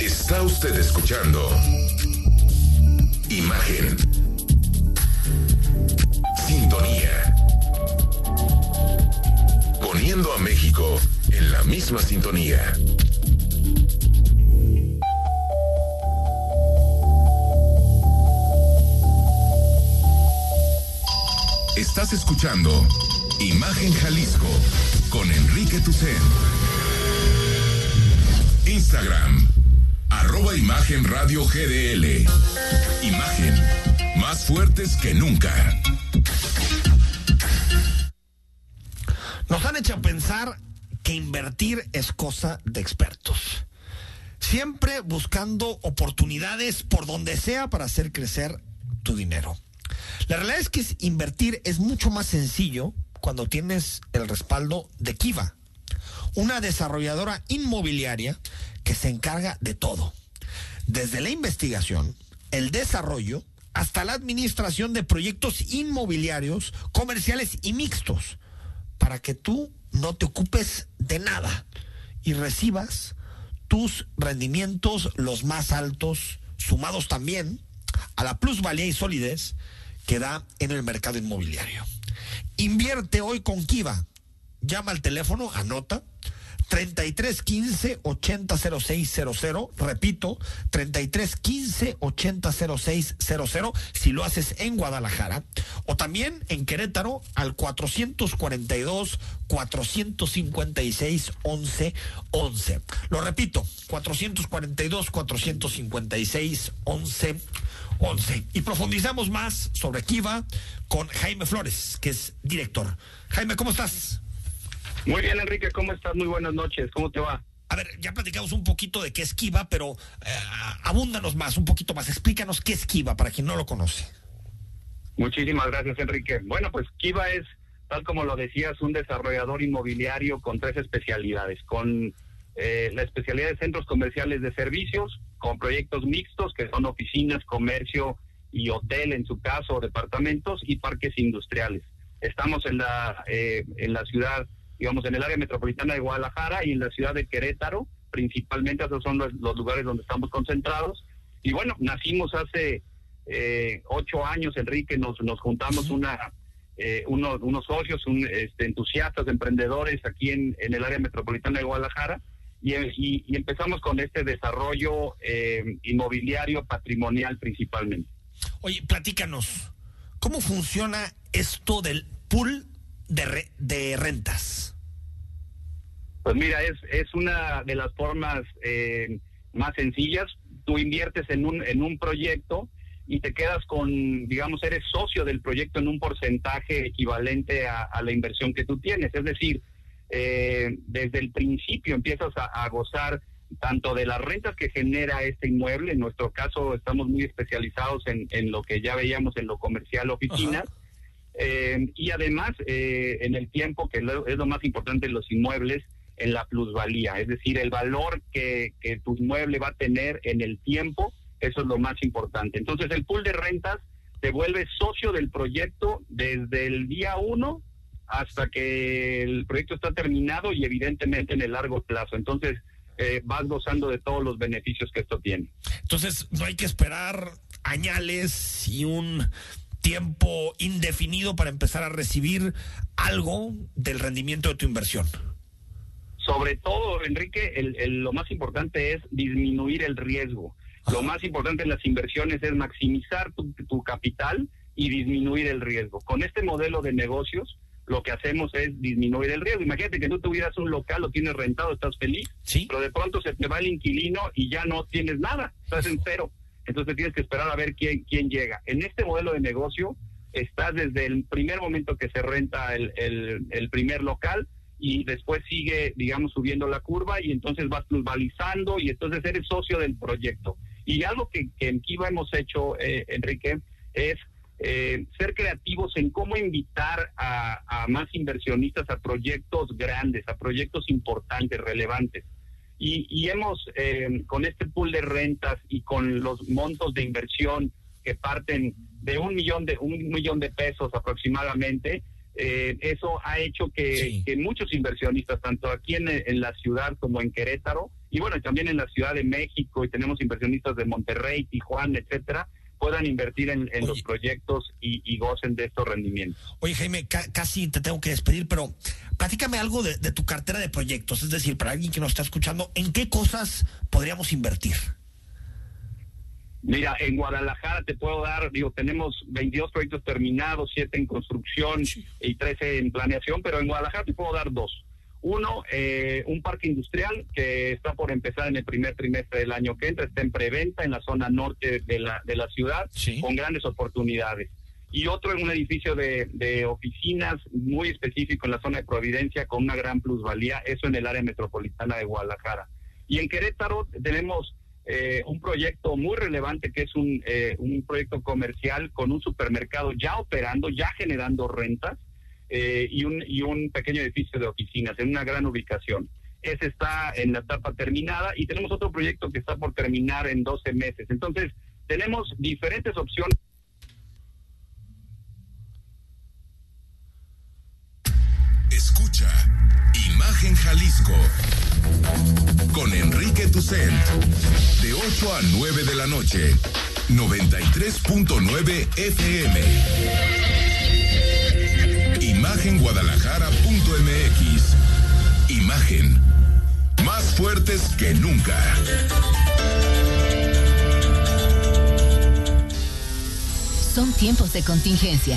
Está usted escuchando Imagen. Sintonía. Poniendo a México en la misma sintonía. Estás escuchando Imagen Jalisco con Enrique Tucen. Instagram, arroba Imagen Radio GDL. Imagen, más fuertes que nunca. Nos han hecho pensar que invertir es cosa de expertos. Siempre buscando oportunidades por donde sea para hacer crecer tu dinero. La realidad es que invertir es mucho más sencillo cuando tienes el respaldo de Kiva, una desarrolladora inmobiliaria que se encarga de todo, desde la investigación, el desarrollo, hasta la administración de proyectos inmobiliarios, comerciales y mixtos, para que tú no te ocupes de nada y recibas tus rendimientos los más altos, sumados también a la plusvalía y solidez que da en el mercado inmobiliario. Invierte hoy con Kiva. Llama al teléfono, anota 33 15 80 0600. Repito, 33 15 80 0600 si lo haces en Guadalajara. O también en Querétaro al 442 456 11 11. Lo repito, 442 456 11 11. Y profundizamos más sobre Kiva con Jaime Flores, que es director. Jaime, ¿cómo estás? Muy bien, Enrique, ¿cómo estás? Muy buenas noches, ¿cómo te va? A ver, ya platicamos un poquito de qué es Kiva, pero eh, abúndanos más, un poquito más. Explícanos qué es Kiva para quien no lo conoce. Muchísimas gracias, Enrique. Bueno, pues Kiva es, tal como lo decías, un desarrollador inmobiliario con tres especialidades, con eh, la especialidad de centros comerciales de servicios, con proyectos mixtos, que son oficinas, comercio y hotel en su caso, departamentos, y parques industriales. Estamos en la, eh, en la ciudad, digamos, en el área metropolitana de Guadalajara y en la ciudad de Querétaro, principalmente, esos son los, lugares donde estamos concentrados. Y bueno, nacimos hace eh, ocho años, Enrique, nos, nos juntamos una, eh, unos, unos socios, un, este, entusiastas, emprendedores aquí en, en el área metropolitana de Guadalajara y, empezamos con este desarrollo eh, inmobiliario patrimonial principalmente. Oye, platícanos, ¿cómo funciona esto del pool de, de rentas? Pues mira, es, es una de las formas eh, más sencillas. Tú inviertes en un, en un proyecto y te quedas con, digamos, eres socio del proyecto en un porcentaje equivalente a la inversión que tú tienes. Es decir, eh, desde el principio empiezas a, gozar tanto de las rentas que genera este inmueble, en nuestro caso estamos muy especializados en, en lo que ya veíamos en lo comercial oficinas, eh, y además eh, en el tiempo, que es lo más importante en los inmuebles, en la plusvalía, es decir, el valor que, que tu inmueble va a tener en el tiempo, eso es lo más importante. Entonces el pool de rentas te vuelve socio del proyecto desde el día uno hasta que el proyecto está terminado y evidentemente en el largo plazo. Entonces, eh, vas gozando de todos los beneficios que esto tiene. Entonces, no hay que esperar añales y un tiempo indefinido para empezar a recibir algo del rendimiento de tu inversión. Sobre todo, Enrique, el, lo más importante es disminuir el riesgo. Lo más importante en las inversiones es maximizar tu, tu capital y disminuir el riesgo. Con este modelo de negocios, lo que hacemos es disminuir el riesgo. Imagínate que tú tuvieras un local, lo tienes rentado, estás feliz, pero de pronto se te va el inquilino y ya no tienes nada, estás en cero. Entonces tienes que esperar a ver quién, quién llega. En este modelo de negocio, estás desde el primer momento que se renta el, el, primer local y después sigue, digamos, subiendo la curva y entonces vas plusvalizando y entonces eres socio del proyecto. Y algo que, en Kiva hemos hecho, eh, Enrique, es eh, ser creativos en cómo invitar a, más inversionistas a proyectos grandes, a proyectos importantes, relevantes. Y, hemos, eh, con este pool de rentas y con los montos de inversión que parten de un millón de, un millón de pesos aproximadamente, eh, eso ha hecho que, muchos inversionistas, tanto aquí en, en, la ciudad como en Querétaro, y bueno, también en la Ciudad de México, y tenemos inversionistas de Monterrey, Tijuana, etcétera, puedan invertir en, los proyectos y, gocen de estos rendimientos. Oye, Jaime, casi te tengo que despedir, pero platícame algo de, tu cartera de proyectos, es decir, para alguien que nos está escuchando, ¿en qué cosas podríamos invertir? Mira, en Guadalajara te puedo dar, digo, tenemos 22 proyectos terminados, 7 en construcción y 13 en planeación, pero en Guadalajara te puedo dar dos. Uno, eh, un parque industrial que está por empezar en el primer trimestre del año que entra, está en preventa en la zona norte de la, de la ciudad, con grandes oportunidades. Y otro en un edificio de, oficinas muy específico en la zona de Providencia con una gran plusvalía, eso en el área metropolitana de Guadalajara. Y en Querétaro tenemos eh, un proyecto muy relevante que es un, eh, un proyecto comercial con un supermercado ya operando, ya generando rentas eh, y, un, y un pequeño edificio de oficinas en una gran ubicación. Ese está en la etapa terminada y tenemos otro proyecto que está por terminar en 12 meses. Entonces, tenemos diferentes opciones. Escucha Imagen Jalisco con Enrique Tucent de 8 a 9 de la noche 93.9 FM imagenguadalajara.mx. Imagen. Más fuertes que nunca. Son tiempos de contingencia.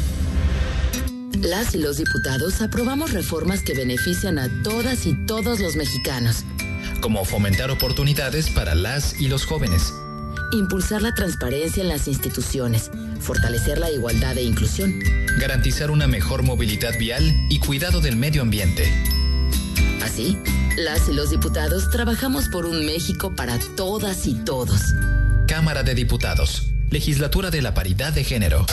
Las y los diputados aprobamos reformas que benefician a todas y todos los mexicanos. Como fomentar oportunidades para las y los jóvenes. Impulsar la transparencia en las instituciones. Fortalecer la igualdad e inclusión. Garantizar una mejor movilidad vial y cuidado del medio ambiente. Así, las y los diputados trabajamos por un México para todas y todos. Cámara de Diputados. Legislatura de la Paridad de Género.